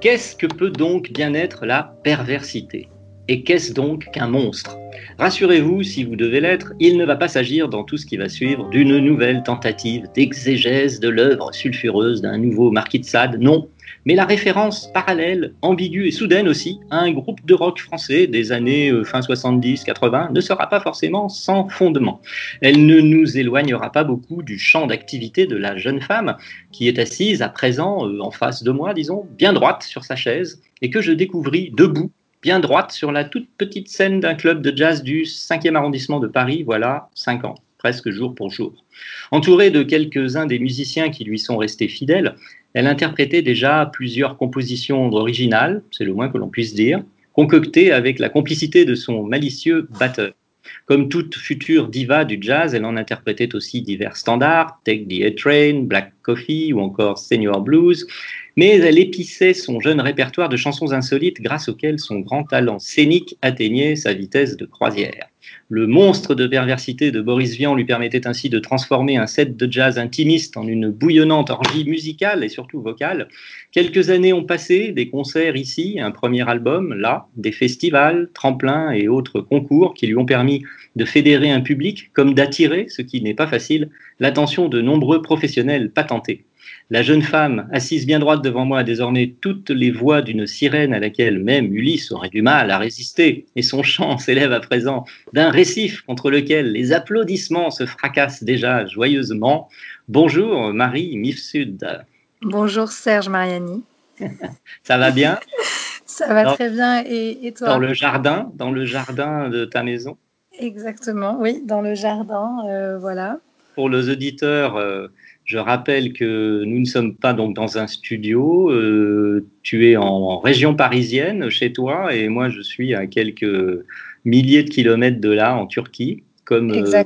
Qu'est-ce que peut donc bien être la perversité? Et qu'est-ce donc qu'un monstre? Rassurez-vous, si vous devez l'être, il ne va pas s'agir dans tout ce qui va suivre d'une nouvelle tentative d'exégèse de l'œuvre sulfureuse d'un nouveau marquis de Sade. Non, mais la référence parallèle, ambiguë et soudaine aussi à un groupe de rock français des années euh, fin 70-80 ne sera pas forcément sans fondement. Elle ne nous éloignera pas beaucoup du champ d'activité de la jeune femme qui est assise à présent euh, en face de moi, disons, bien droite sur sa chaise et que je découvris debout bien droite sur la toute petite scène d'un club de jazz du 5e arrondissement de Paris, voilà, 5 ans, presque jour pour jour. Entourée de quelques-uns des musiciens qui lui sont restés fidèles, elle interprétait déjà plusieurs compositions originales, c'est le moins que l'on puisse dire, concoctées avec la complicité de son malicieux batteur. Comme toute future diva du jazz, elle en interprétait aussi divers standards, Take the A-Train, Black Coffee ou encore Senior Blues, mais elle épissait son jeune répertoire de chansons insolites grâce auxquelles son grand talent scénique atteignait sa vitesse de croisière. Le monstre de perversité de Boris Vian lui permettait ainsi de transformer un set de jazz intimiste en une bouillonnante orgie musicale et surtout vocale. Quelques années ont passé, des concerts ici, un premier album là, des festivals, tremplins et autres concours qui lui ont permis de fédérer un public comme d'attirer, ce qui n'est pas facile, l'attention de nombreux professionnels patentés. La jeune femme, assise bien droite devant moi, a désormais toutes les voix d'une sirène à laquelle même Ulysse aurait du mal à résister, et son chant s'élève à présent d'un récif contre lequel les applaudissements se fracassent déjà joyeusement. Bonjour Marie Mifsud. Bonjour Serge Mariani. Ça va bien? Ça va très bien, et, toi? Dans le jardin, dans le jardin de ta maison? Exactement, oui, dans le jardin, euh, voilà. Pour les auditeurs, euh, je rappelle que nous ne sommes pas donc dans un studio. Euh, tu es en, région parisienne chez toi et moi je suis à quelques milliers de kilomètres de là en Turquie. Comme, euh,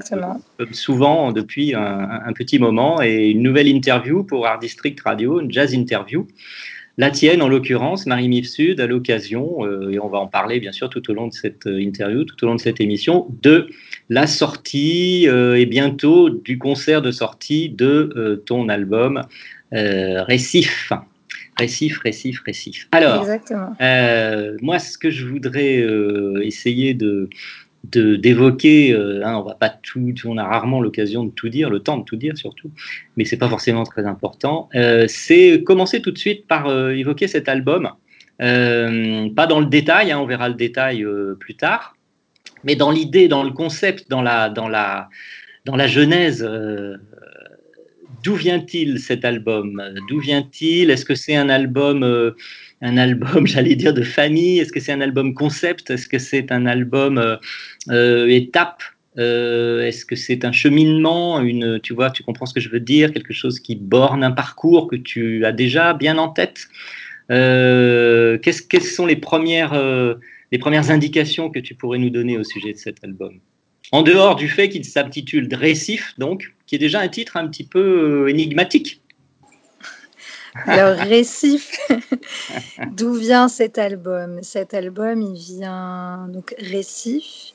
comme souvent depuis un, un, petit moment et une nouvelle interview pour Art District Radio, une jazz interview. La tienne, en l'occurrence, Marie Mifsud, à l'occasion, euh, et on va en parler bien sûr tout au long de cette interview, tout au long de cette émission, de la sortie euh, et bientôt du concert de sortie de ton album Récif. Récif, récif, récif. Alors, moi, ce que je voudrais essayer de, d'évoquer, euh, hein, on va pas tout, on a rarement l'occasion de tout dire, le temps de tout dire surtout, mais c'est pas forcément très important. Euh, c'est commencer tout de suite par euh, évoquer cet album, pas dans le détail, hein, on verra le détail plus tard, mais dans l'idée, dans le concept, dans la, dans la, dans la genèse. D'où vient-il cet album? D'où vient-il? Est-ce que c'est un album un album, j'allais dire, de famille? Est-ce que c'est un album concept? Est-ce que c'est un album euh, euh, étape? Euh, Est-ce que c'est un cheminement? Une, Tu vois, tu comprends ce que je veux dire? Quelque chose qui borne un parcours que tu as déjà bien en tête? Quelles sont les premières, les premières indications que tu pourrais nous donner au sujet de cet album en dehors du fait qu'il s'intitule Récif, donc, qui est déjà un titre un petit peu énigmatique. Alors, Récif, d'où vient cet album? Cet album, il vient, donc Récif,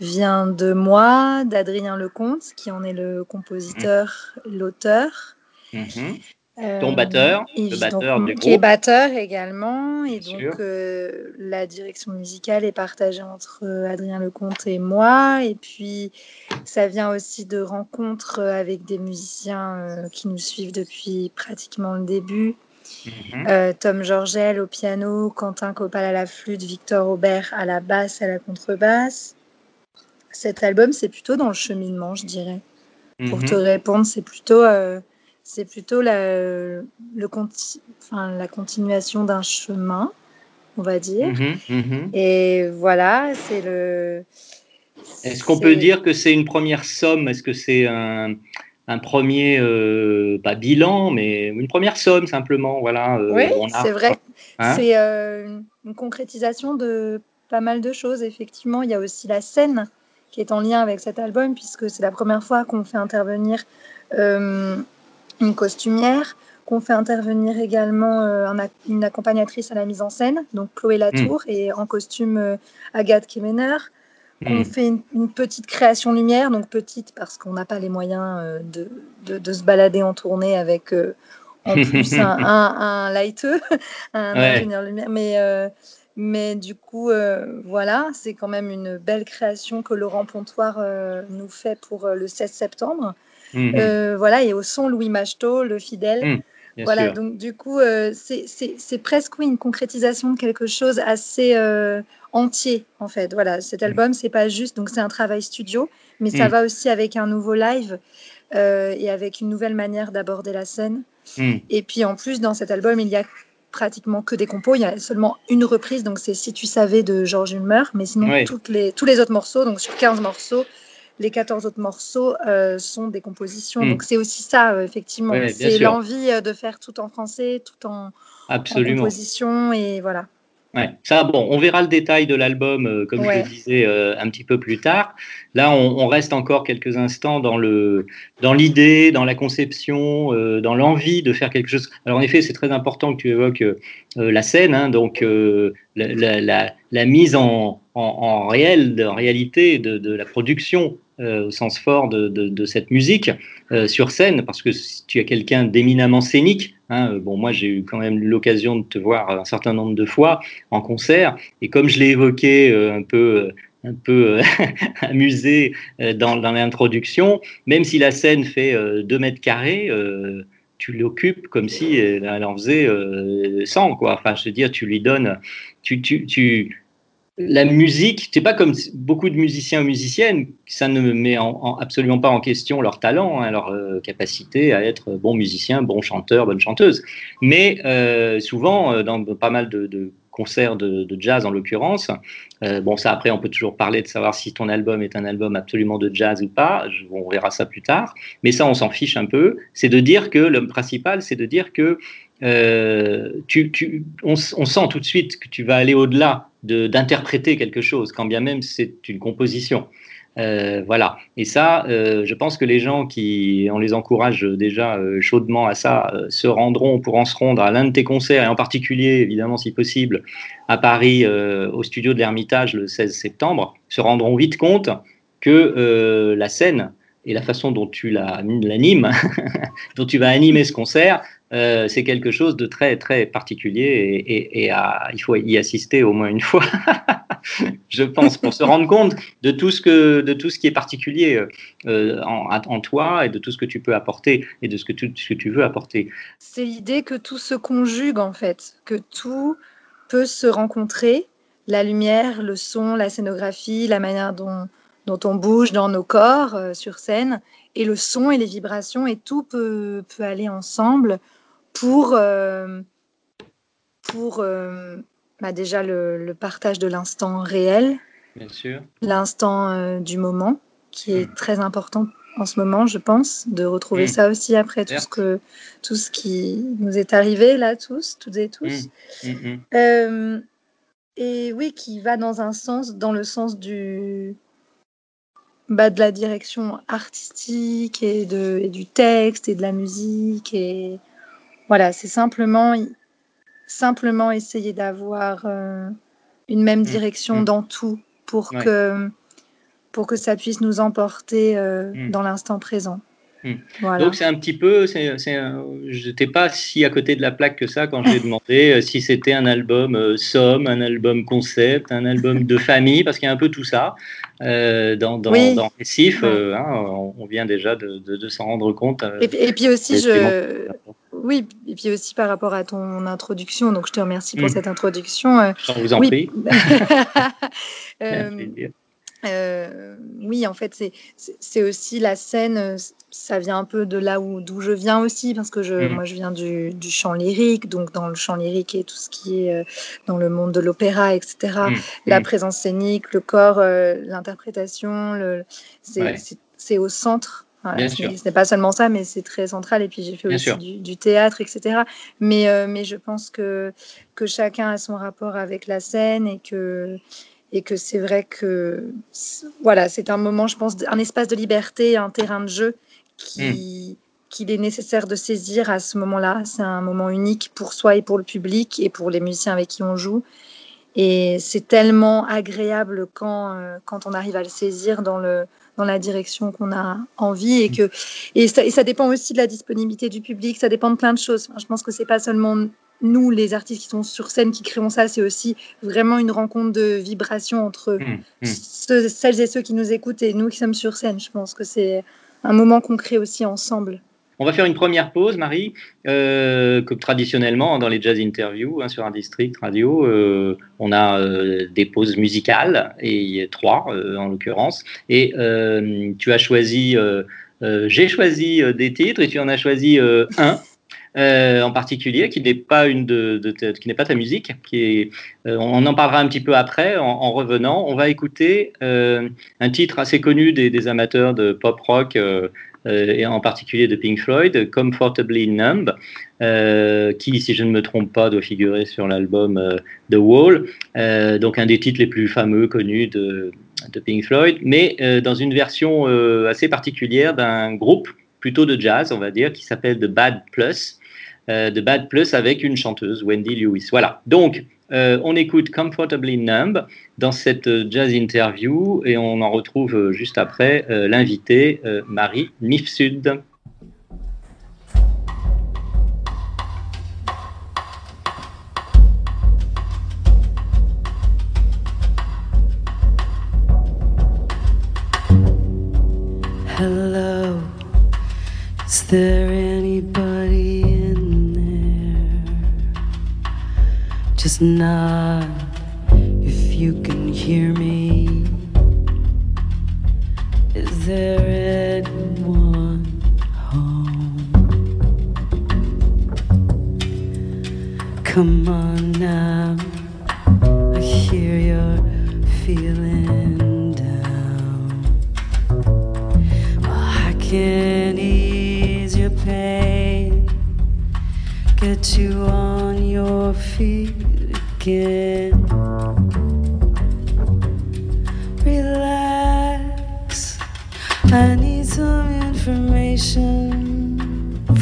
vient de moi, d'Adrien Lecomte, qui en est le compositeur, l'auteur. Mm-hmm. Ton batteur, le batteur du Qui est batteur également. et donc, euh, la direction musicale est partagée entre euh, Adrien Lecomte et moi. Et puis, ça vient aussi de rencontres avec des musiciens euh, qui nous suivent depuis pratiquement le début. Mhm. Tom Georgel au piano, Quentin Copal à la flûte, Victor Aubert à la basse, à la contrebasse. Cet album, c'est plutôt dans le cheminement, je dirais. Pour te mhm. répondre, c'est plutôt c'est plutôt la, le enfin, la continuation d'un chemin, on va dire. Mhm, mhm. Et voilà, c'est le. Est-ce qu'on peut dire que c'est une première somme? Est-ce que c'est un, un premier, euh, pas bilan, mais une première somme simplement. Voilà, euh, oui, c'est vrai. Hein? C'est euh, une concrétisation de pas mal de choses. Effectivement, il y a aussi la scène qui est en lien avec cet album, puisque c'est la première fois qu'on fait intervenir une costumière, qu'on fait intervenir également une accompagnatrice à la mise en scène, donc Chloé Latour, hmm. et en costume Agathe Kemener. On hmm. fait une, petite création lumière, donc petite parce qu'on n'a pas les moyens euh, de, de, se balader en tournée avec euh, en plus un, un, lighteux, un ingénieur lumière. Mais, euh, mais du coup, voilà, c'est quand même une belle création que Laurent Pontoir nous fait pour le 16 septembre. Hmm. voilà, et au son, Louis Machetot, le fidèle. Hmm voilà, donc du coup, euh, c'est presque oui, une concrétisation de quelque chose assez euh, entier, en fait. Voilà, cet mm. album, c'est pas juste, donc c'est un travail studio, mais ça va aussi avec un nouveau live euh, et avec une nouvelle manière d'aborder la scène. Et puis en plus, dans cet album, il y a pratiquement que des compos. Il y a seulement une reprise, donc c'est Si tu savais de Georges Ulmer, mais sinon toutes les, tous les autres morceaux, donc sur 15 morceaux, les 14 autres morceaux euh, sont des compositions. Hmm. Donc c'est aussi ça, euh, effectivement. c'est l'envie euh, de faire tout en français, tout en, Absolument. composition. Et voilà. Ouais, ça, bon, on verra le détail de l'album, comme je le disais, un petit peu plus tard. Là, on, reste encore quelques instants dans le, dans l'idée, dans la conception, dans l'envie de faire quelque chose. Alors, en effet, c'est très important que tu évoques la scène, hein, donc la, la, la, mise en, en, en réel, en réalité, de, de la production euh, au sens fort de, de, cette musique euh, sur scène, parce que si tu as quelqu'un d'éminemment scénique, hein, euh, bon, moi j'ai eu quand même l'occasion de te voir un certain nombre de fois en concert, et comme je l'ai évoqué un peu un peu amusé dans, dans l'introduction, même si la scène fait 2 mètres carrés, tu l'occupes comme si elle en faisait 100, quoi. Enfin, je veux dire, tu lui donnes, tu, tu, la musique, c'est pas comme beaucoup de musiciens ou musiciennes, ça ne met absolument pas en question leur talent, hein, leur euh, capacité à être bon musicien, bon chanteur, bonne chanteuse. Mais euh, souvent, euh, dans pas mal de, concerts de, jazz en l'occurrence, bon ça après on peut toujours parler de savoir si ton album est un album absolument de jazz ou pas, on verra ça plus tard, mais ça on s'en fiche un peu, c'est de dire que le principal c'est de dire que tu, on, sent tout de suite que tu vas aller au-delà d'interpréter quelque chose, quand bien même c'est une composition. Euh, voilà. Et ça, euh, je pense que les gens qui, on les encourage déjà euh, chaudement à ça, se rendront, pourront se rendre à l'un de tes concerts, et en particulier, évidemment, si possible, à Paris, au studio de l'Ermitage le 16 septembre, se rendront vite compte que la scène et la façon dont tu l'animes, dont tu vas animer ce concert, euh, c'est quelque chose de très très particulier et, il faut y assister au moins une fois, je pense, pour se rendre compte de tout ce que de tout ce qui est particulier euh, en, toi et de tout ce que tu peux apporter et de ce que tu, ce que tu veux apporter. C'est l'idée que tout se conjugue en fait, que tout peut se rencontrer, la lumière, le son, la scénographie, la manière dont on bouge dans nos corps euh, sur scène, et le son et les vibrations, et tout peut, peut aller ensemble pour, euh, pour euh, bah déjà le, partage de l'instant réel, l'instant euh, du moment, qui est hmm. très important en ce moment, je pense, de retrouver hmm. ça aussi après tout ce, que, tout ce qui nous est arrivé là, tous, toutes et tous. Hmm. et oui, qui va dans un sens, dans le sens du, bah, de la direction artistique et, de, et du texte et de la musique et voilà, c'est simplement, simplement essayer d'avoir euh, une même mmh. direction mmh. dans tout pour, que, pour que ça puisse nous emporter euh, mmh. dans l'instant présent. Donc c'est un petit peu, je n'étais pas si à côté de la plaque que ça quand j'ai demandé euh, si c'était un album somme, un album concept, un album de famille, parce qu'il y a un peu tout ça dans, dans, dans Récif. Hein, on, vient déjà de, de, s'en rendre compte. et, et, puis aussi, je, oui, et puis aussi par rapport à ton introduction, donc je te remercie pour mm. cette introduction. Je vous en prie. Euh, Euh, oui, en fait, c'est aussi la scène, ça vient un peu de là où d'où je viens aussi, parce que je, mmh. moi je viens du, du, chant lyrique, donc dans le chant lyrique et tout ce qui est dans le monde de l'opéra, etc. Mmh. La présence scénique, le corps, l'interprétation, c'est au centre ce n'est pas seulement ça, mais c'est très central. Et puis j'ai fait aussi du, théâtre, etc. Mais, euh, mais je pense que, que chacun a son rapport avec la scène et que, et que c'est vrai que voilà, c'est un moment, je pense, un espace de liberté, un terrain de jeu qui, hmm. qu'il est nécessaire de saisir à ce moment-là. C'est un moment unique pour soi et pour le public et pour les musiciens avec qui on joue. Et c'est tellement agréable quand, euh, quand on arrive à le saisir dans le, dans la direction qu'on a envie et que et ça, et ça, dépend aussi de la disponibilité du public, ça dépend de plein de choses. je pense que c'est pas seulement nous, les artistes qui sont sur scène, qui créons ça, c'est aussi vraiment une rencontre de vibration entre mmh, mmh. celles et ceux qui nous écoutent et nous qui sommes sur scène. Je pense que c'est un moment qu'on crée aussi ensemble. On va faire une première pause, Marie, euh, traditionnellement dans les jazz interviews hein, sur un district radio, euh, on a euh, des pauses musicales, et trois en l'occurrence. Et tu as choisi, j'ai choisi des titres et tu en as choisi un. en particulier, qui n'est pas une de, qui n'est pas ta musique, qui on en parlera un petit peu après en, revenant. On va écouter un titre assez connu des, amateurs de pop rock et en particulier de Pink Floyd, Comfortably Numb, euh, qui, si je ne me trompe pas, doit figurer sur l'album euh, The Wall, donc un des titres les plus fameux, connus de, de Pink Floyd, mais dans une version assez particulière d'un groupe plutôt de jazz, on va dire, qui s'appelle The Bad Plus. The Bad Plus avec une chanteuse, Wendy Lewis. Voilà. Donc, euh, on écoute Comfortably Numb dans cette euh, jazz interview et on en retrouve euh, juste après l'invité Marie Mifsud. Hello, is there anybody Just nod if you can hear me. Is there anyone home? Come on now, I hear you're feeling down. Well, I can ease your pain, get you on your feet again. Relax, I need some information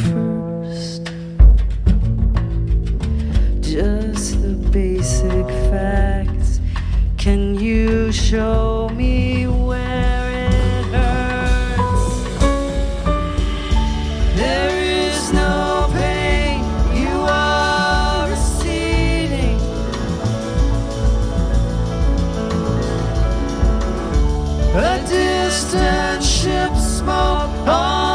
first. Just the basic facts. Can you show distant ship smoke.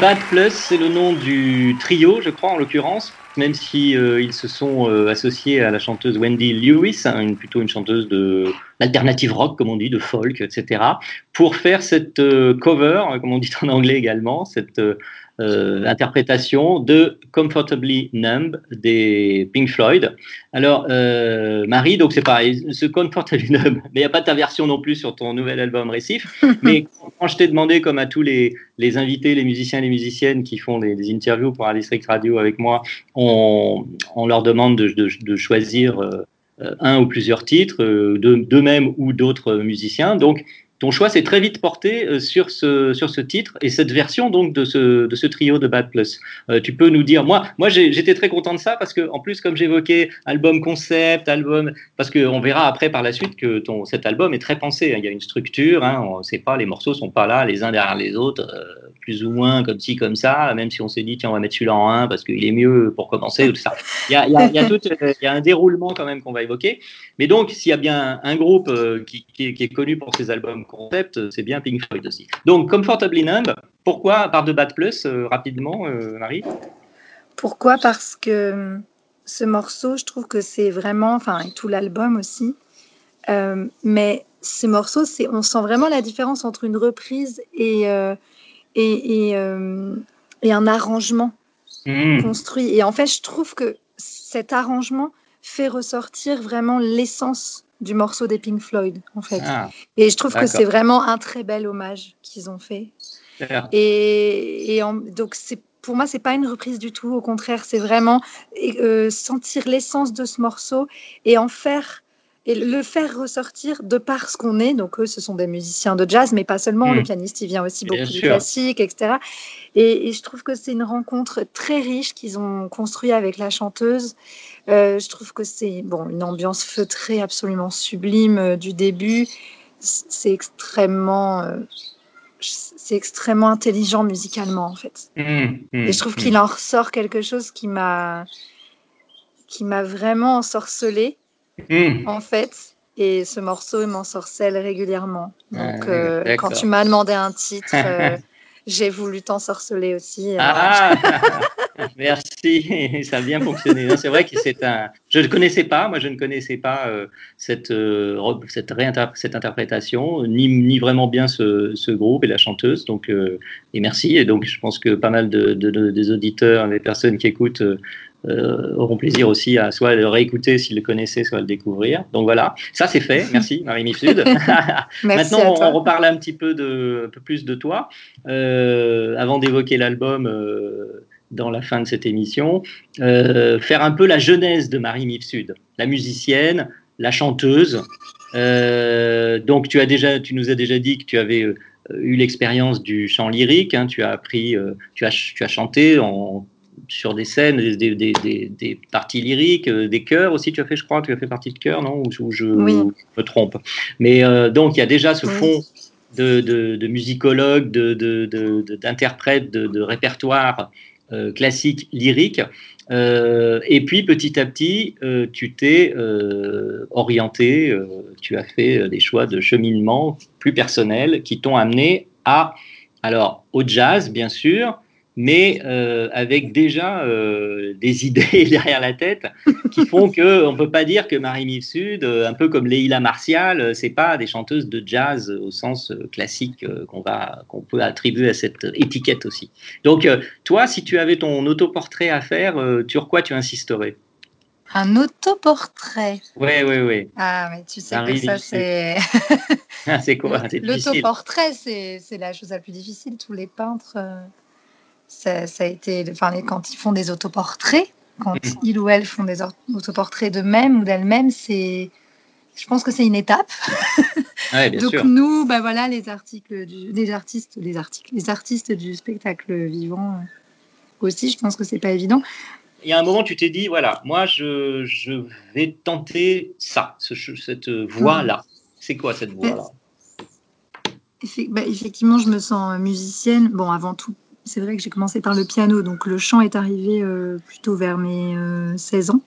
Bad Plus, c'est le nom du trio, je crois, en l'occurrence, même si euh, ils se sont euh, associés à la chanteuse Wendy Lewis, hein, plutôt une chanteuse de d'alternative rock, comme on dit, de folk, etc., pour faire cette euh, cover, comme on dit en anglais également, cette euh, euh, interprétation de Comfortably Numb des Pink Floyd. Alors, euh, Marie, donc c'est pareil, ce Comfortably Numb, mais il n'y a pas ta version non plus sur ton nouvel album Récif, mais quand je t'ai demandé, comme à tous les, les invités, les musiciens et les musiciennes qui font des, des interviews pour un district radio avec moi, on, on leur demande de, de, de choisir euh, un ou plusieurs titres, euh, d'eux-mêmes ou d'autres musiciens. Donc, ton choix s'est très vite porté euh, sur ce, sur ce titre et cette version donc de ce, de ce trio de Bad Plus. Euh, tu peux nous dire, moi, moi j'étais très content de ça parce que en plus, comme j'évoquais, album concept, album, parce qu'on verra après par la suite que ton, cet album est très pensé. hein. Il y a une structure, hein, on sait pas, les morceaux sont pas là les uns derrière les autres, euh, plus ou moins comme ci, comme ça, même si on s'est dit, tiens, on va mettre celui-là en 1 parce qu'il est mieux pour commencer, ou tout ça. Il y a, tout, euh, il y a un déroulement quand même qu'on va évoquer. Mais donc, s'il y a bien un groupe euh, qui, est, connu pour ses albums concept, c'est bien Pink Floyd aussi. Donc, Comfortably Numb, pourquoi, à part de Bad Plus, euh, rapidement, euh, Marie? Pourquoi? Parce que ce morceau, je trouve que c'est vraiment, enfin, tout l'album aussi, euh, mais ce morceau, on sent vraiment la différence entre une reprise et, euh, et, et, et, un arrangement mmh. construit. Et en fait, je trouve que cet arrangement fait ressortir vraiment l'essence du morceau des Pink Floyd, en fait. Ah, et je trouve que c'est vraiment un très bel hommage qu'ils ont fait. Et, et en, donc, c'est pour moi, c'est pas une reprise du tout. Au contraire, c'est vraiment euh, sentir l'essence de ce morceau et en faire et le faire ressortir de par ce qu'on est. Donc eux, ce sont des musiciens de jazz, mais pas seulement. Mm. Le pianiste, il vient aussi Bien beaucoup du sûr. classique, etc. Et, et je trouve que c'est une rencontre très riche qu'ils ont construit avec la chanteuse. Euh, je trouve que c'est bon, une ambiance feutrée absolument sublime euh, du début. C'est extrêmement, euh, c'est extrêmement intelligent musicalement en fait. Hum, hum, Et je trouve qu'il en ressort quelque chose qui m'a qui m'a vraiment ensorcelé Hum. en fait. Et ce morceau, il m'ensorcelle régulièrement. Donc, Ah, euh, quand tu m'as demandé un titre, euh, j'ai voulu t'ensorceler aussi. Alors, Ah, merci, ça a bien fonctionné. Non, C'est vrai que c'est un. Je ne connaissais pas, moi je ne connaissais pas euh, cette, euh, cette, interprétation, ni, ni vraiment bien ce, ce groupe et la chanteuse. Donc, euh, et merci. Et donc, je pense que pas mal de, de- de- des auditeurs, des personnes qui écoutent. Euh, auront plaisir aussi à soit le réécouter s'ils le connaissaient, soit à le découvrir. Donc voilà, ça c'est fait. Merci Marie Mifsud. Maintenant, on, reparle un petit peu de, un peu plus de toi. Euh, avant d'évoquer l'album euh, dans la fin de cette émission, faire un peu la genèse de Marie Mifsud, la musicienne, la chanteuse. Donc, tu as déjà, tu nous as déjà dit que tu avais eu l'expérience du chant lyrique. hein. tu as appris, tu as, tu as chanté en sur des scènes, des, des- des- des- des parties lyriques, euh, des chœurs aussi, tu as fait, je crois, tu as fait partie de chœur, non? Ou, je, Oui. je me trompe. Mais euh, donc, il y a déjà ce fond de, de, de musicologue, de, de, de- de- d'interprète, de, de répertoire euh, classique lyrique. Euh, et puis petit à petit, euh, tu t'es euh, orienté, tu as fait des choix de cheminement plus personnels qui t'ont amené à, alors, au jazz, bien sûr, mais euh, avec déjà euh, des idées derrière la tête qui font que on peut pas dire que Marie Mifsud, euh, un peu comme Leila Martial, c'est pas des chanteuses de jazz au sens classique qu'on va qu'on peut attribuer à cette étiquette aussi. Donc toi, si tu avais ton autoportrait à faire, sur quoi tu insisterais? Un autoportrait? Ouais, ouais, ouais. Ah, mais tu sais que ça, c'est. c'est quoi? C'est difficile. L'autoportrait, c'est c'est la chose la plus difficile. Tous les peintres, euh, ça, ça a été. Enfin, quand ils font des autoportraits, quand Mhm. ils ou elles font des or- autoportraits d'eux-mêmes ou d'elles-mêmes, c'est. Je pense que c'est une étape. Ouais, bien Donc sûr. nous, bah voilà, les articles, du, les artistes, les articles, les artistes du spectacle vivant euh, aussi. Je pense que c'est pas évident. Il y a un moment, tu t'es dit, voilà, moi, je, je vais tenter ça, ce- cette voie-là. C'est quoi cette voie-là? bah, effectivement, je me sens musicienne. Bon, avant tout, c'est vrai que j'ai commencé par le piano, donc le chant est arrivé euh, plutôt vers mes euh, 16 ans.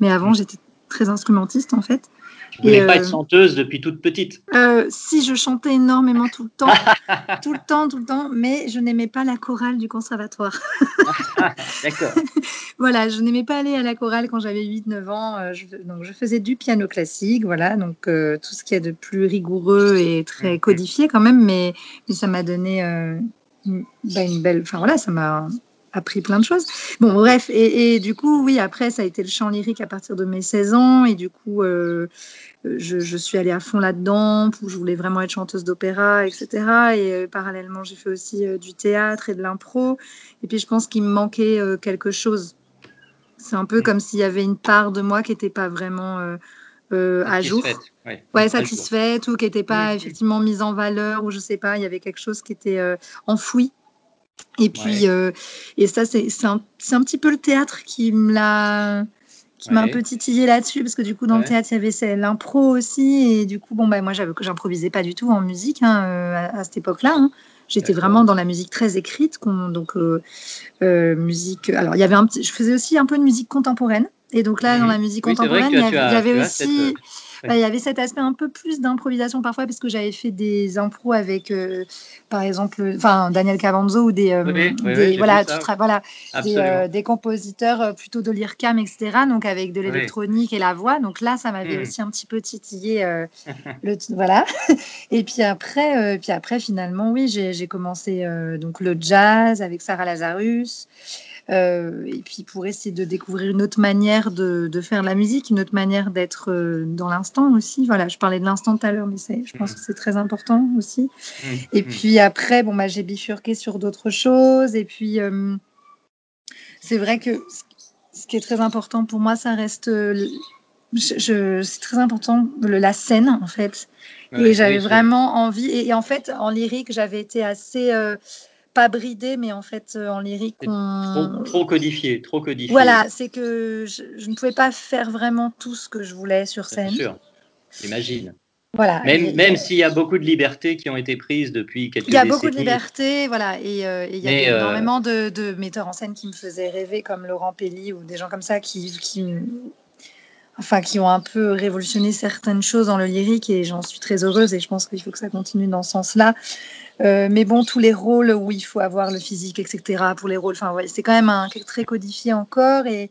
Mais avant, j'étais très instrumentiste en fait. Tu voulais Et, pas euh, être chanteuse depuis toute petite? Euh, si je chantais énormément tout le temps, tout le temps, tout le temps, mais je n'aimais pas la chorale du conservatoire. D'accord. voilà, je n'aimais pas aller à la chorale quand j'avais 8-9 ans. euh, je, donc je faisais du piano classique, voilà, donc euh, tout ce qui est de plus rigoureux et très codifié quand même, mais, mais ça m'a donné euh, bah, une belle. Enfin voilà, ça m'a appris plein de choses. Bon, bref, et, et du coup, oui, après, ça a été le chant lyrique à partir de mes 16 ans, et du coup, euh, je, je suis allée à fond là-dedans, où je voulais vraiment être chanteuse d'opéra, etc. Et euh, parallèlement, j'ai fait aussi euh, du théâtre et de l'impro. Et puis, je pense qu'il me manquait quelque chose. C'est un peu comme s'il y avait une part de moi qui n'était pas vraiment à jour. Ouais. Ouais, satisfaite ou qui n'était pas effectivement mise en valeur ou je sais pas, il y avait quelque chose qui était euh, enfoui. Et puis, Ouais. euh, et ça, c'est un, un petit peu le théâtre qui me l'a qui m'a un peu titillé là-dessus parce que du coup dans Ouais. le théâtre il y avait l'impro aussi et du coup bon bah moi j'avais que j'improvisais pas du tout en musique hein, euh, à, à cette époque-là hein. j'étais vraiment dans la musique très écrite donc euh, euh, musique alors il y avait un petit je faisais aussi un peu de musique contemporaine et donc là dans Mhm. la musique Oui, contemporaine il y avait, aussi cette, il y avait cet aspect un peu plus d'improvisation parfois parce que j'avais fait des impros avec euh, par exemple enfin Daniel Cavanzo ou des, euh, Oui, oui, des- voilà tu des, euh, des compositeurs euh, plutôt de l'IRCAM, etc. Donc avec de l'électronique et la voix. Donc là, ça m'avait Hmm. aussi un petit peu titillé. euh, le, voilà. Et puis après, euh, puis après finalement, oui, j'ai commencé euh, donc le jazz avec Sarah Lazarus. Euh, et puis pour essayer de découvrir une autre manière de, de faire la musique, une autre manière d'être euh, dans l'instant aussi. Voilà, je parlais de l'instant tout à l'heure, mais je pense que c'est très important aussi. Mhm. Et Mhm. puis après, bon, bah, j'ai bifurqué sur d'autres choses. Et puis, euh, c'est vrai que ce- qui est très important pour moi, ça reste euh, l- je, je- c'est très important le- la scène en fait. Ouais, et j'avais vraiment envie. Et, et en fait, en lyrique, j'avais été assez pas bridée, mais en fait, euh, en lyrique, on... Trop, trop codifié, trop codifié. voilà, c'est que je, je ne pouvais pas faire vraiment tout ce que je voulais sur Bien scène. sûr, j'imagine. Voilà. Même, Et- même s'il y a beaucoup de libertés qui ont été prises depuis quelques Il y a décennies. beaucoup de liberté, voilà, et euh, et il y avait euh, énormément de, de metteurs en scène qui me faisaient rêver, comme Laurent Pelli ou des gens comme ça qui, qui, enfin, qui ont un peu révolutionné certaines choses dans le lyrique, et j'en suis très heureuse, et je pense qu'il faut que ça continue dans ce sens-là. Euh, mais bon, tous les rôles où il faut avoir le physique, etc., pour les rôles, enfin, c'est quand même un, très codifié encore, et,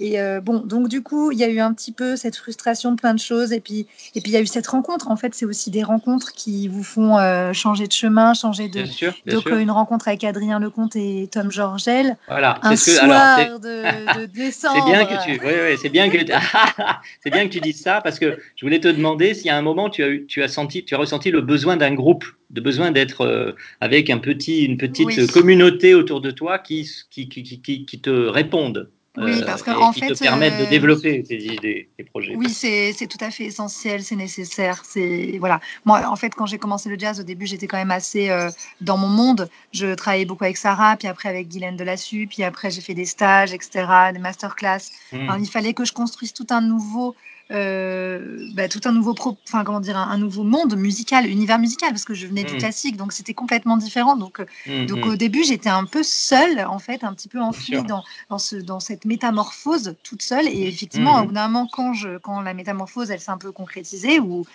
et euh, bon, donc du coup, il y a eu un petit peu cette frustration de plein de choses, et puis et puis il y a eu cette rencontre. En fait, c'est aussi des rencontres qui vous font euh, changer de chemin, changer de. Bien sûr, bien Donc sûr. une rencontre avec Adrien Lecomte et Tom Georgel. Voilà, Un ce que- soir alors, de, de décembre. C'est bien que tu, oui, oui, c'est bien que, c'est bien que tu dises ça parce que je voulais te demander s'il y a un moment tu as eu, tu as senti, tu as ressenti le besoin d'un groupe, de besoin d'être euh, avec un petit, une petite Oui. communauté autour de toi qui, qui, qui, qui, qui- qui te répondent. Oui, parce que, et en qui fait, te permettent de euh, développer tes idées, tes projets. Oui, c'est tout à fait essentiel, c'est nécessaire. C'est voilà. Moi, en fait, quand j'ai commencé le jazz, au début, j'étais quand même assez euh, dans mon monde. Je travaillais beaucoup avec Sarah, puis après avec Guylaine Delassus, puis après j'ai fait des stages, etc., des masterclass. Mm. Alors, il fallait que je construise tout un nouveau, euh, bah, tout un nouveau, pro- enfin comment dire, un, un nouveau monde musical, univers musical, parce que je venais du Mm. classique, donc c'était complètement différent. Donc, euh, Mm, donc mm. au début, j'étais un peu seule, en fait, un petit peu enfuie dans, dans, ce, dans cette métamorphose toute seule. Et effectivement, au bout d'un moment, quand, je, quand la métamorphose, elle s'est un peu concrétisée, ou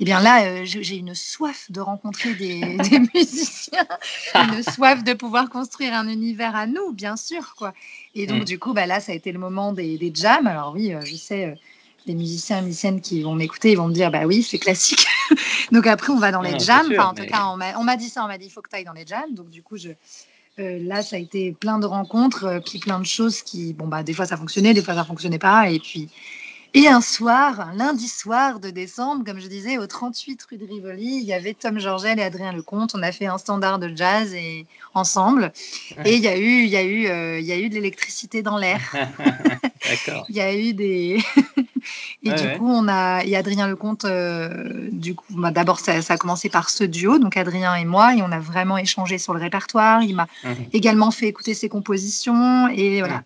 eh bien là, euh, j'ai une soif de rencontrer des, des musiciens, une soif de pouvoir construire un univers à nous, bien sûr, quoi. Et donc du coup, bah, là, ça a été le moment des, des jams. Alors oui, euh, je sais. euh, les musiciens et musiciennes qui vont m'écouter, ils vont me dire bah oui, c'est classique. donc après, on va dans les Non, jams. sûr, Enfin, en mais- tout cas, on m'a on m'a dit ça, on m'a dit il faut que tu ailles dans les jams. Donc du coup, je, euh, là, ça a été plein de rencontres, euh, puis plein de choses qui, bon, bah, des fois ça fonctionnait, des fois ça fonctionnait pas. Et puis, et un soir, un lundi soir de décembre, comme je disais, au 38 rue de Rivoli, il y avait Tom Georgel et Adrien Lecomte. On a fait un standard de jazz et, ensemble. Et il y a eu, il y a eu, euh, il y a eu de l'électricité dans l'air. D'accord. Il y a eu des. et Ouais, du ouais. coup, on a. Et Adrien Lecomte, euh, du coup, bah, d'abord, ça, ça a commencé par ce duo, donc Adrien et moi, et on a vraiment échangé sur le répertoire. Il m'a Mhm. également fait écouter ses compositions, et voilà,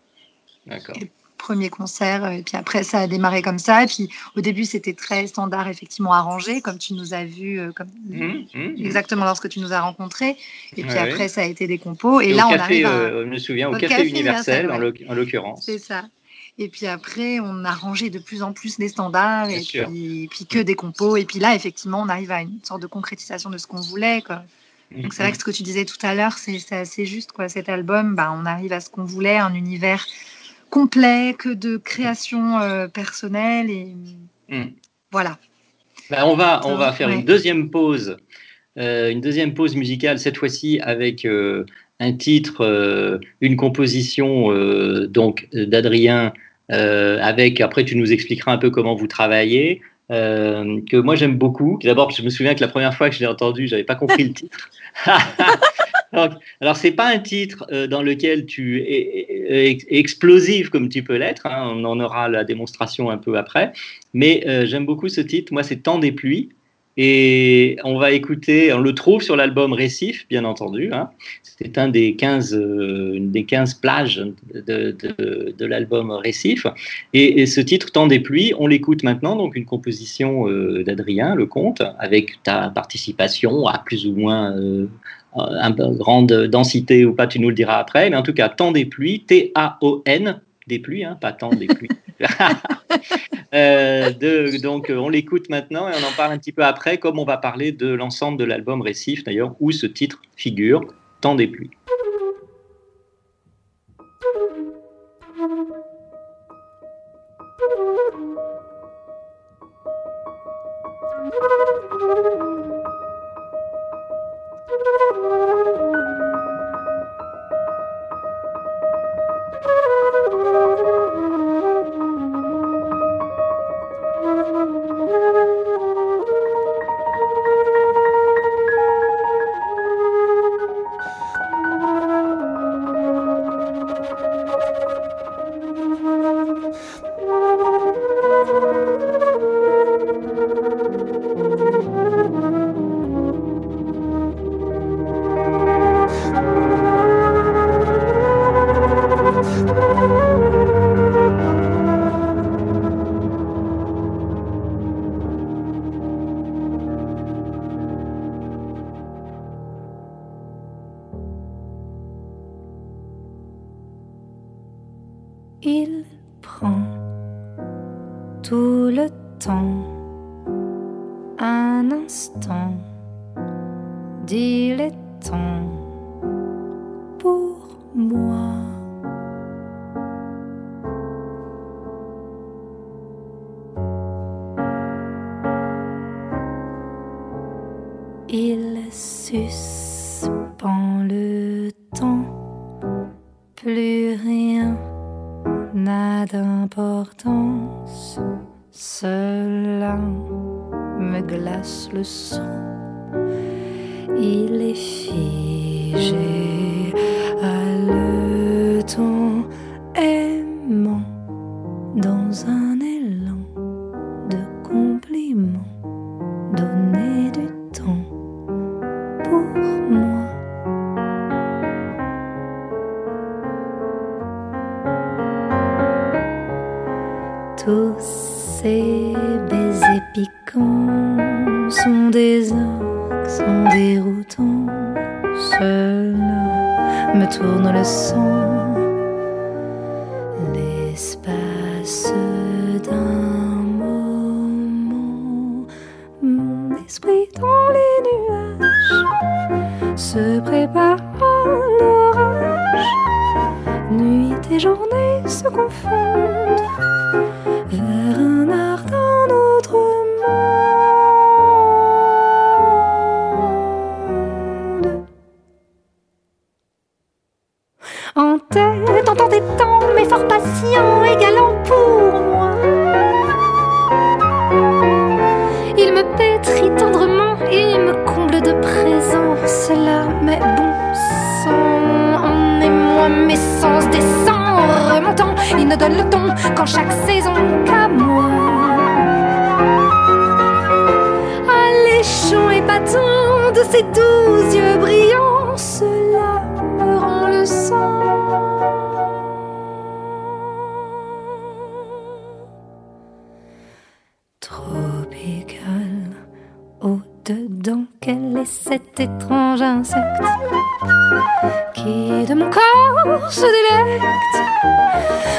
D'accord. Premier concert. Et puis après, ça a démarré comme ça. Et puis au début, c'était très standard, effectivement, arrangé, comme tu nous as vu, euh, comme... Mhm, mhm. exactement lorsque tu nous as rencontrés. Et puis Ouais, après, ça a été des compos. Et, Et là, on café, arrive à. euh, je me souviens, au, au café, Café universel, Universel, en ouais. l'oc- en l'occurrence. C'est ça. Et puis après, on a rangé de plus en plus les standards Bien et sûr. puis, puis que des compos. Et puis là, effectivement, on arrive à une sorte de concrétisation de ce qu'on voulait. Quoi. Donc c'est vrai que ce que tu disais tout à l'heure, c'est c'est assez juste. Quoi. Cet album, bah, on arrive à ce qu'on voulait, un univers complet, que de création euh, personnelle. Et Mm. voilà. Ben, on va, on va faire Ouais. une deuxième pause, euh, une deuxième pause musicale cette fois-ci avec euh, un titre, une composition donc d'Adrien. avec après tu nous expliqueras un peu comment vous travaillez. que moi j'aime beaucoup. D'abord, je me souviens que la première fois que je l'ai entendu, j'avais pas compris le titre. Donc, alors c'est pas un titre euh, dans lequel tu es, es- es explosive comme tu peux l'être. hein, on en aura la démonstration un peu après. Mais euh, j'aime beaucoup ce titre. Moi, c'est Temps des pluies. Et on va écouter, on le trouve sur l'album Récif, bien entendu. hein. C'est un des 15, euh, une des 15 plages de, de- l'album Récif. Et, ce titre, Temps des pluies, on l'écoute maintenant, donc une composition euh, d'Adrien Lecomte, avec ta participation à plus ou moins un peu grande densité ou pas, tu nous le diras après. Mais en tout cas, Temps des pluies, T-A-O-N, des pluies, hein, pas tant des pluies. Euh, de- donc euh, on l'écoute maintenant et on en parle un petit peu après, comme on va parler de l'ensemble de l'album Récif d'ailleurs, où ce titre figure, Temps des pluies.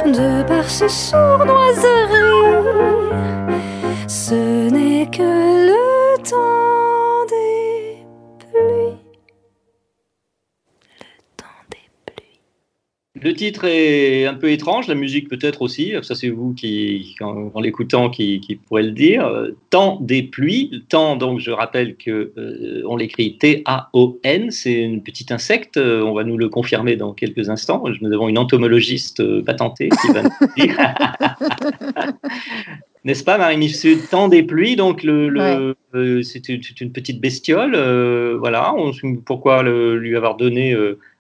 De par ses sournoiseries. Ce n'est que Le titre est un peu étrange, la musique peut-être aussi, ça c'est vous qui, en, en l'écoutant, qui, qui pourrez le dire. Temps des pluies, temps donc je rappelle que euh, on l'écrit T-A-O-N, c'est un petit insecte, euh, on va nous le confirmer dans quelques instants. Nous avons une entomologiste euh, patentée qui va nous dire. N'est-ce pas, Marie-Mif Sud Temps des pluies, donc le, le, euh, c'est une, petite bestiole, euh, voilà. On, pourquoi le- lui avoir donné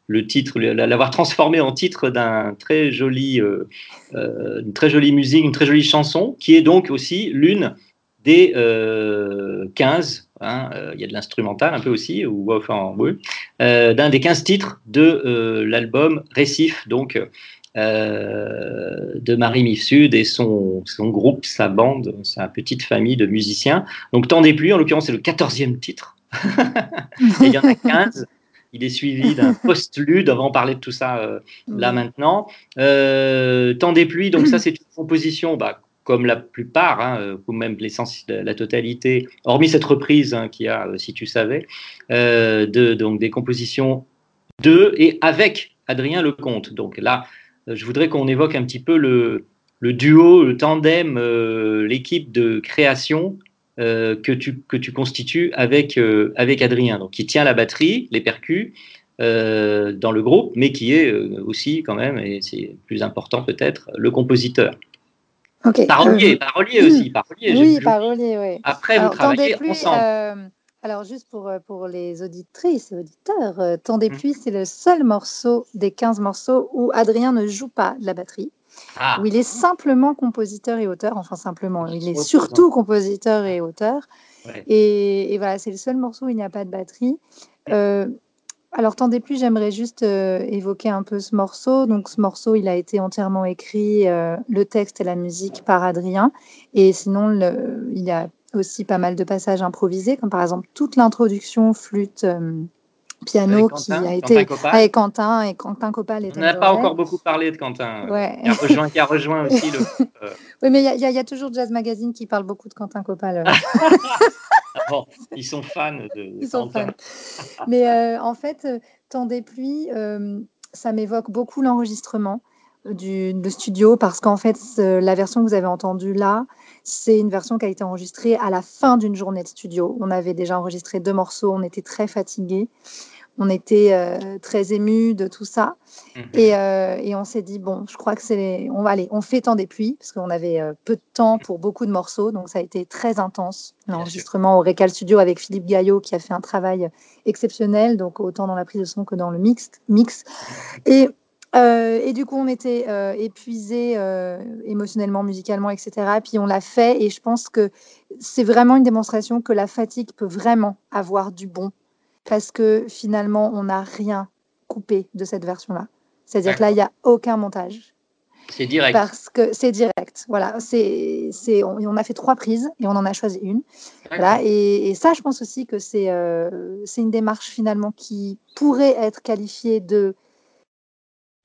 le titre, l'avoir transformé en titre d'un très joli, euh, euh, une très jolie musique, une très jolie chanson, qui est donc aussi l'une des euh, 15, hein, euh, il y a de l'instrumental un peu aussi, ou enfin, oui, d'un des 15 titres de l'album Récif, donc de Marie Mif Sud et son, son groupe, sa bande, sa petite famille de musiciens. Donc Temps des pluies, en l'occurrence, c'est le 14e titre. il y en a 15. Il est suivi d'un post-lude, on va en parler de tout ça euh, là maintenant. Euh, Temps des pluies, donc ça c'est une composition, bah, comme la plupart, hein, euh, ou même l'essence, la, la totalité, hormis cette reprise hein, qui a, euh, si tu savais, euh, de, donc des compositions de et avec Adrien Lecomte. Donc là, je voudrais qu'on évoque un petit peu le, le duo, le tandem, l'équipe de création euh, que, tu, que tu constitues avec, euh, avec Adrien, donc qui tient la batterie, les percus euh, dans le groupe, mais qui est aussi quand même, et c'est plus important peut-être, le compositeur. Parolier, parolier aussi, parolier. Oui, je- parolier, oui. Après, vous Alors, des travaillez ensemble. alors, juste pour, pour les auditrices et auditeurs, Temps Mmh. c'est le seul morceau des 15 morceaux où Adrien ne joue pas de la batterie, Ah. où il est simplement compositeur et auteur, enfin simplement, il est surtout compositeur et auteur. Ouais. Et, et voilà, c'est le seul morceau où il n'y a pas de batterie. Euh, alors, Temps des pluies, j'aimerais juste euh, évoquer un peu ce morceau. Donc, ce morceau, il a été entièrement écrit, euh, le texte et la musique par Adrien. Et sinon, le- il y a aussi pas mal de passages improvisés, comme par exemple toute l'introduction flûte, euh, piano Avec qui Quentin, a? Quentin été Copal? avec Quentin et Quentin Copal. On n'a pas encore beaucoup parlé de Quentin, euh, Ouais. qui, a rejoint, qui a rejoint aussi le. euh, Oui, mais il y, a- y y toujours Jazz Magazine qui parle beaucoup de Quentin Copal. euh. bon, ils sont fans de, Ils sont Quentin. fans. Mais euh, en fait, Temps des pluies, euh, ça m'évoque beaucoup l'enregistrement du de studio parce qu'en fait, la version que vous avez entendue là, c'est une version qui a été enregistrée à la fin d'une journée de studio. On avait déjà enregistré deux morceaux, on était très fatigués. On était euh, très émus de tout ça. Mhm. Et, euh, et on s'est dit, bon, je crois que c'est. On va aller, on fait temps des pluies, parce qu'on avait euh, peu de temps pour beaucoup de morceaux. Donc ça a été très intense. L'enregistrement au Récal Studio avec Philippe Gaillot, qui a fait un travail exceptionnel, donc autant dans la prise de son que dans le mix. mix. Et, et du coup, on était épuisés émotionnellement, musicalement, etc. Puis on l'a fait, et je pense que c'est vraiment une démonstration que la fatigue peut vraiment avoir du bon, parce que finalement, on n'a rien coupé de cette version-là. C'est-à-dire que là, il n'y a aucun montage. C'est direct. Parce que c'est direct. Voilà, c'est, c'est, on, on a fait trois prises et on en a choisi une. Voilà, et, et ça, je pense aussi que c'est, euh, c'est une démarche finalement qui pourrait être qualifiée de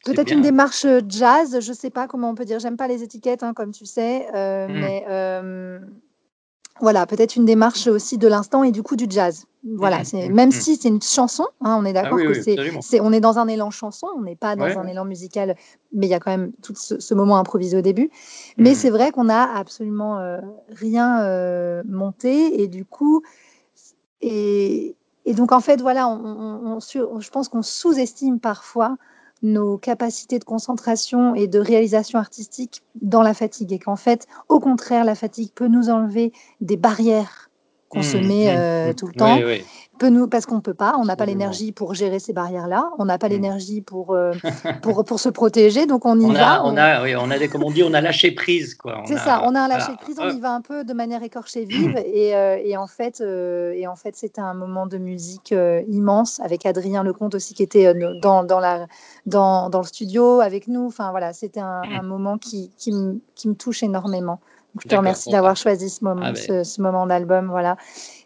peut-être une démarche jazz. Je sais pas comment on peut dire. J'aime pas les étiquettes, hein, comme tu sais, euh, Mm. mais euh, voilà, peut-être une démarche aussi de l'instant et du coup du jazz. Voilà, Mhm, c'est, mhm, même mhm. si c'est une chanson, hein, on est d'accord oui, que oui, c'est, on est dans un élan chanson, on n'est pas dans Ouais, un élan musical, mais il y a quand même tout ce, ce moment improvisé au début. Mais Mhm. c'est vrai qu'on n'a absolument euh, rien euh, monté et du coup, et, et donc en fait, voilà, on, on- on sur- je pense qu'on sous-estime parfois nos capacités de concentration et de réalisation artistique dans la fatigue. Et qu'en fait, au contraire, la fatigue peut nous enlever des barrières se Mmh, mmh, euh, mmh. tout le temps. Peut nous, parce qu'on peut pas, on n'a pas l'énergie pour gérer ces barrières-là, on n'a pas Mmh. l'énergie pour, euh, pour, pour se protéger, donc on y On va. a, on a, oui, on a des, comme on dit, on a lâché prise, quoi. C'est ça, on a un lâcher prise, on Ouais. y va un peu de manière écorchée vive et, euh, et en fait, euh, et en fait, c'était un moment de musique euh, immense avec Adrien Lecomte aussi qui était euh, dans, dans, la, dans, dans le studio avec nous. Enfin voilà, c'était un, un moment qui, qui, me, qui me touche énormément. Donc, je te remercie d'avoir choisi ce moment, Ah, ben. ce, ce moment d'album, voilà.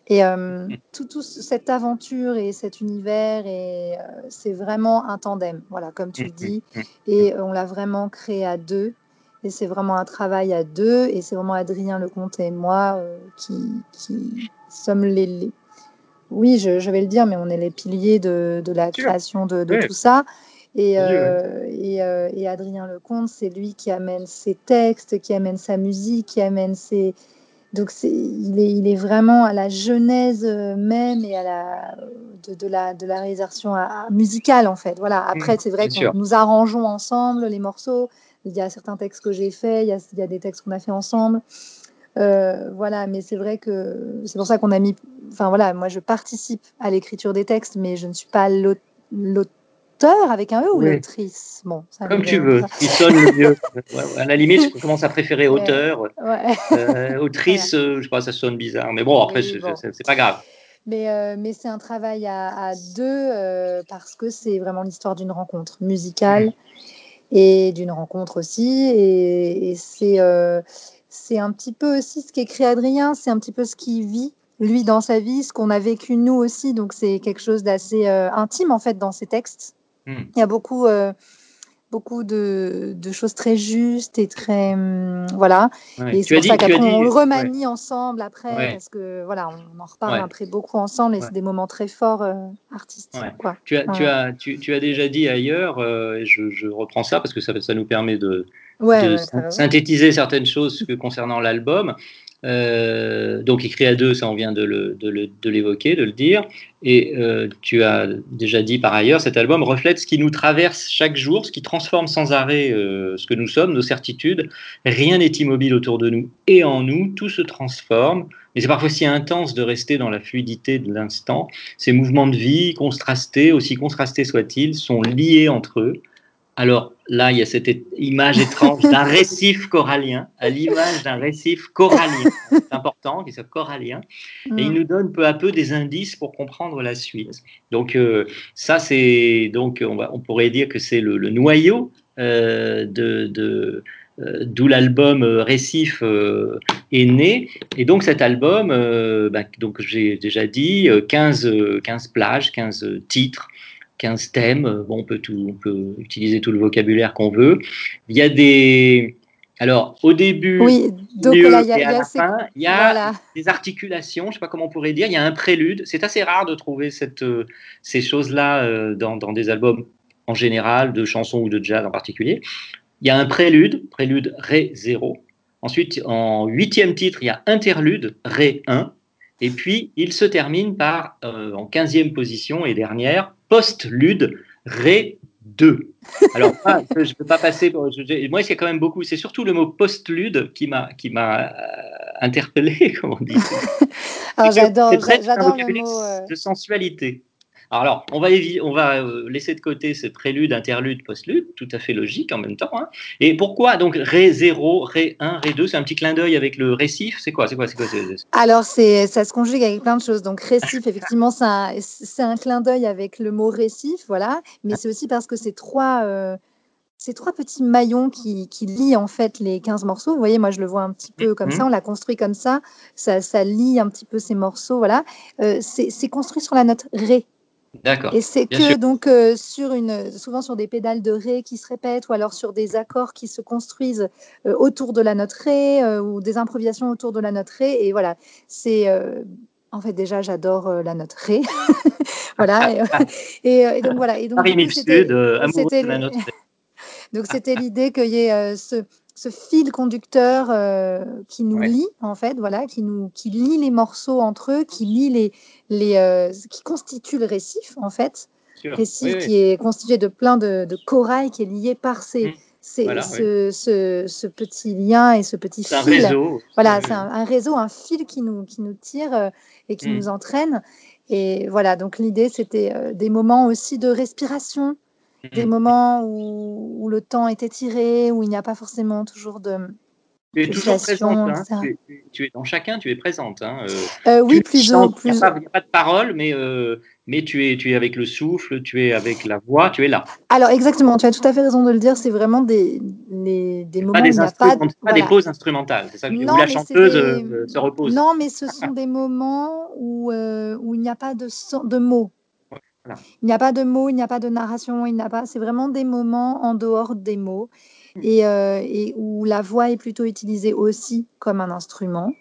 Et euh, tout, tout ce- cette aventure et cet univers, et euh, c'est vraiment un tandem, voilà, comme tu le dis. Et euh, on l'a vraiment créé à deux. Et c'est vraiment un travail à deux. Et c'est vraiment Adrien Lecomte et moi euh, qui, qui sommes les, les- Oui, je, je vais le dire, mais on est les piliers de, de la création de, tout ça. Et, euh, et, euh, et Adrien Lecomte, c'est lui qui amène ses textes, qui amène sa musique, qui amène ses. Donc, il, est, il est vraiment à la genèse euh, même et à la, de, de la, de la réalisation à- à- musicale, en fait. Voilà. Après, Mmh, c'est vrai sûr. nous arrangeons ensemble les morceaux. Il y a certains textes que j'ai faits, il y a, il y a des textes qu'on a fait ensemble. Euh, voilà, mais c'est vrai que c'est pour ça qu'on a mis. Enfin voilà, moi je participe à l'écriture des textes, mais je ne suis pas l'aut- l'auteur avec un E ou Oui. l'autrice? Bon, Comme me- tu veux, ça- qui sonne le mieux. Ouais, ouais, à la limite, je commence à préférer Ouais. auteur. Ouais. Euh, autrice, euh, je sais pas, ça sonne bizarre. Mais bon, après, Oui, bon. c'est- pas grave. Mais, euh, mais c'est un travail à, à deux euh, parce que c'est vraiment l'histoire d'une rencontre musicale et d'une rencontre aussi. Et, et c'est c'est un petit peu aussi ce qu'écrit Adrien, c'est un petit peu ce qu'il vit, lui, dans sa vie, ce qu'on a vécu nous aussi. Donc c'est quelque chose d'assez euh, intime en fait dans ses textes. Hmm. Il y a beaucoup, euh, beaucoup de, de choses très justes et très. hum, voilà. Ouais. Et c'est pour dit- ça qu'après, dit- on le ouais. remanie ensemble après, Ouais. parce que voilà, on en reparle après beaucoup ensemble et c'est des moments très forts euh, artistiques. Quoi. Tu as, tu, as, tu, tu as déjà dit ailleurs, euh, et je, je reprends ça parce que ça, ça nous permet de, de synthétiser certaines choses que concernant l'album. Euh, donc écrit à deux, ça on vient de le- de l'évoquer, de, le dire. Et euh, tu as déjà dit par ailleurs, cet album reflète ce qui nous traverse chaque jour, ce qui transforme sans arrêt euh, ce que nous sommes, nos certitudes. Rien n'est immobile autour de nous et en nous, tout se transforme. Mais c'est parfois si intense de rester dans la fluidité de l'instant. Ces mouvements de vie, contrastés, aussi contrastés soient-ils, sont liés entre eux. Alors là, il y a cette image étrange d'un récif corallien, à l'image d'un récif corallien. C'est important qu'il soit corallien. Et il Mm. nous donne peu à peu des indices pour comprendre la suite. Donc euh, ça, c'est donc on, va, on pourrait dire que c'est le, le noyau euh, de, de, euh, d'où l'album euh, Récif euh, est né. Et donc cet album, bah, donc j'ai déjà dit, 15, 15 plages, 15 titres. 15 thèmes, bon, on, peut tout, on peut utiliser tout le vocabulaire qu'on veut. Il y a des, alors, au début, oui, donc milieu, là, il y a, et à il y a la ces- fin, il y a voilà. des articulations, je ne sais pas comment on pourrait dire, il y a un prélude. C'est assez rare de trouver cette, euh, ces choses-là euh, dans, dans des albums en général, de chansons ou de jazz en particulier. Il y a un prélude, prélude Ré 0. Ensuite, en huitième titre, il y a interlude Ré 1. Et puis, il se termine par, euh, en quinzième position et dernière, postlude Ré 2. Alors, je ne peux pas passer. pour- je- moi, c'est quand même beaucoup. C'est surtout le mot postlude qui m'a qui m'a euh, interpellé, comme on dit. Que j'adore, j'adore le mot. euh, de sensualité. Alors, on va, on va euh, laisser de côté ce prélude, interlude, postlude, tout à fait logique en même temps. hein. Et pourquoi donc Ré 0, Ré 1, Ré 2 C'est un petit clin d'œil avec le récif? C'est quoi C'est quoi C'est quoi Alors, c'est, ça se conjugue avec plein de choses. Donc, récif, effectivement, c'est un, clin d'œil avec le mot récif, voilà. Mais c'est aussi parce que c'est trois, euh, ces trois petits maillons qui, qui lient en fait les 15 morceaux. Vous voyez, moi, je le vois un petit peu comme ça. On l'a construit comme ça. Ça, ça lie un petit peu ces morceaux, voilà. Euh, c'est construit sur la note Ré. D'accord. Et c'est que sûr. donc euh, sur une, souvent sur des pédales de ré qui se répètent ou alors sur des accords qui se construisent euh, autour de la note ré euh, ou des improvisations autour de la note ré. Et voilà, c'est en fait déjà j'adore la note ré. voilà. Et, et, euh, et donc voilà. Et donc Paris coup, c'était- Sud, amoureux c'était de la le- note. donc c'était l'idée qu'il y ait euh, ce, ce fil conducteur euh, qui nous Ouais. lie en fait, voilà, qui nous qui lie les morceaux entre eux, qui lie les les euh, qui constitue le récif en fait, Sûr. récif Oui, oui. qui est constitué de plein de, de corail qui est lié par ces, ces- Voilà, ce, ce, ce petit lien et ce petit C'est un fil. réseau. Voilà, c'est un, un réseau, un fil qui nous, qui nous tire euh, et qui Mm. nous entraîne. Et voilà, donc l'idée, c'était des moments aussi de respiration, des Mhm. moments où, où le temps est étiré, où il n'y a pas forcément toujours de... Tu es toujours présente. hein. Tu, es, tu- tu es dans chacun, tu es présente. hein. Euh, Euh, oui, plus, Il n'y a, pas- il y a pas de parole, mais, euh, mais tu, es, tu es avec le souffle, tu es avec la voix, tu es là. Alors exactement, tu as tout à fait raison de le dire, c'est vraiment des, les- des moments Pas où des, il n'y a pas... voilà. des pauses instrumentales. C'est ça que, Non, où la chanteuse des- euh, se repose. Non, mais ce sont des moments où, euh, où il n'y a pas de, de mots. Voilà. Il n'y a pas de mots, il n'y a pas de narration, il n'y a pas. C'est vraiment des moments en dehors des mots et, euh, et où la voix est plutôt utilisée aussi comme un instrument.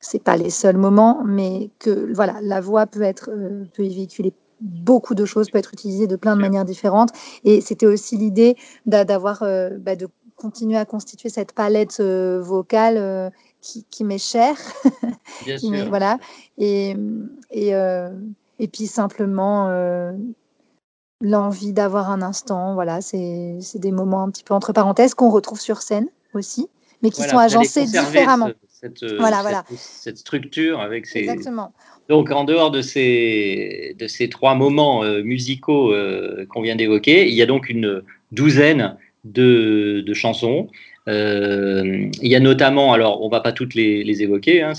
C'est pas les seuls moments, mais que voilà, la voix peut être euh, peut y véhiculer beaucoup de choses, peut être utilisée de plein de manières différentes. Et c'était aussi l'idée d'a- d'avoir euh, bah, de continuer à constituer cette palette vocale qui, qui m'est chère. Bien qui sûr. voilà. Et, et, et puis simplement euh, l'envie d'avoir un instant. Voilà, c'est des moments un petit peu entre parenthèses qu'on retrouve sur scène aussi, mais qui Voilà, sont agencés différemment. ce- cette, euh, Voilà, cette- voilà. cette structure avec ces, Exactement. Donc, en dehors de ces, de ces trois moments euh, musicaux euh, qu'on vient d'évoquer, il y a donc une douzaine de, de chansons. Euh, il y a notamment, alors on va pas toutes les, les évoquer, hein,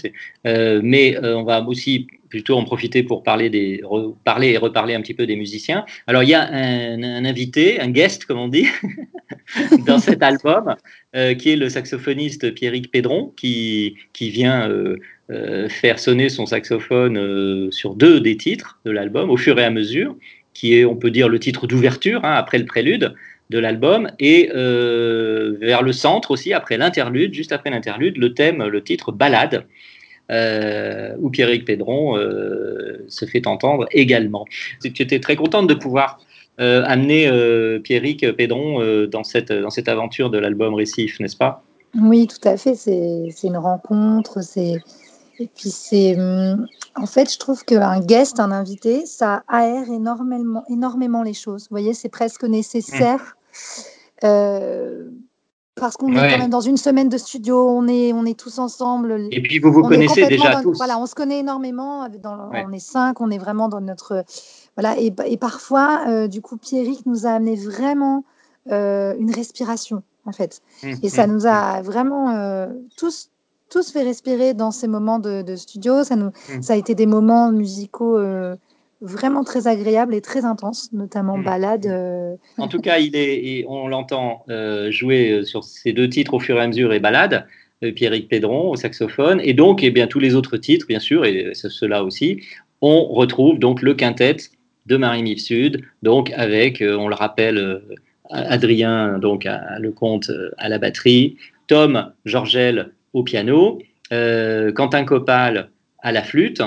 mais on va aussi plutôt en profiter pour parler, des, parler et reparler un petit peu des musiciens. Alors il y a un, invité, un guest comme on dit, dans cet album, euh, qui est le saxophoniste Pierrick Pédron, qui, qui vient euh, euh, faire sonner son saxophone sur deux des titres de l'album au fur et à mesure, qui est, on peut dire, le titre d'ouverture, hein, après le prélude de l'album, et vers le centre aussi, après l'interlude, juste après l'interlude, le thème, le titre Balade, euh, où Pierrick Pédron euh, se fait entendre également. Tu étais très contente de pouvoir euh, amener euh, Pierrick Pédron euh, dans, cette, dans cette aventure de l'album Récif, n'est-ce pas? Oui, tout à fait. C'est une rencontre. C'est et puis c'est hum, en fait, je trouve qu'un guest, un invité, ça aère énormément, énormément les choses. Vous voyez, c'est presque nécessaire. Euh, parce qu'on est quand même dans une semaine de studio, on est, on est tous ensemble. Et puis vous vous On connaissez déjà dans- tous. Voilà, on se connaît énormément. avec- dans- Ouais. On est cinq, on est vraiment dans notre. Voilà, et, et parfois, euh, du coup, Pierrick nous a amené vraiment euh, une respiration, en fait. Mmh, Et ça mmh, nous a vraiment euh, tous, tous fait respirer dans ces moments de, de studio. Ça, nous, ça a été des moments musicaux vraiment très agréable et très intense, notamment Mm. balade. euh, En tout cas, il est, et on l'entend euh, jouer euh, sur ces deux titres au fur et à mesure et balade, euh, Pierrick Pédron au saxophone, et donc eh bien, tous les autres titres, bien sûr, et ce- ceux-là aussi, on retrouve donc le quintet de Marie-Mive Sud, donc avec, on le rappelle, Adrien donc à, Lecomte euh, à la batterie, Tom Georgel au piano, Quentin Copal à la flûte,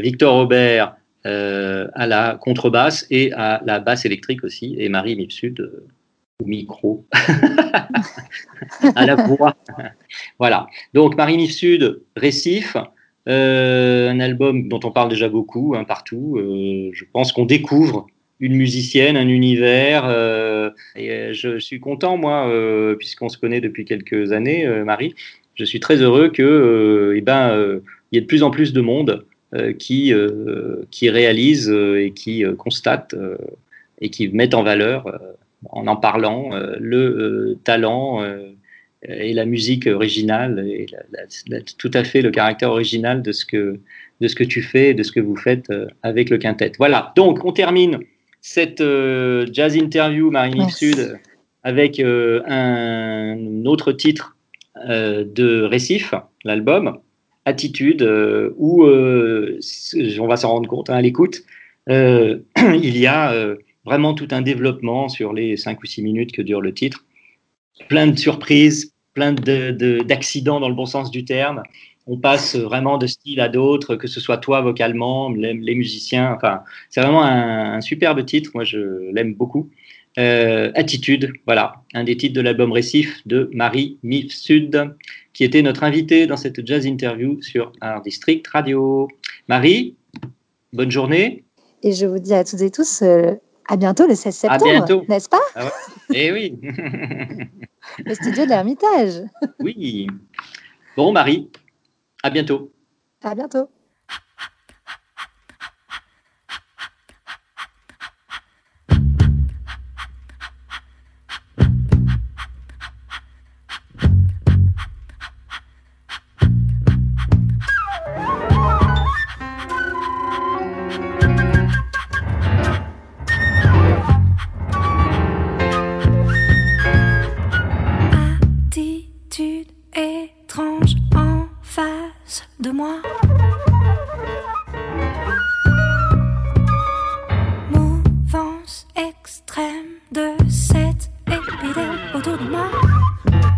Victor Robert euh, à la contrebasse et à la basse électrique aussi, et Marie Mipsud euh, au micro, à la voix. voilà. Donc Marie Mifsud, Récif, euh, un album dont on parle déjà beaucoup hein, partout. Euh, je pense qu'on découvre une musicienne, un univers. euh, et euh, je suis content, moi, euh, puisqu'on se connaît depuis quelques années, euh, Marie. Je suis très heureux que, euh, eh ben, euh, il y ait de plus en plus de monde euh, qui, euh, qui réalise euh, et qui constate et qui mettent en valeur, en en parlant, le talent et la musique originale et la- la- la- tout à fait le caractère original de ce que de ce que tu fais, et de ce que vous faites avec le quintet. Voilà. Donc on termine cette euh, jazz interview Marine. Sud avec euh, un autre titre euh, de Récif, l'album Attitude, euh, où euh, on va s'en rendre compte hein, à l'écoute. euh, il y a vraiment tout un développement sur les 5 ou 6 minutes que dure le titre. Plein de surprises, plein de- de- d'accidents dans le bon sens du terme. On passe vraiment de style à d'autres, que ce soit toi vocalement, les, musiciens. Enfin, c'est vraiment un, un superbe titre. Moi, je l'aime beaucoup. Attitude, voilà, un des titres de l'album Récif de Marie Mif Sud, qui était notre invitée dans cette jazz interview sur Art District Radio. Marie, bonne journée. Et je vous dis à toutes et tous euh, à bientôt le 16 À septembre, n'est-ce pas? Ah ouais. Eh oui. Le studio de l'Ermitage. oui. Bon, Marie, à bientôt. À bientôt. Extrême de cette épidémie autour de moi.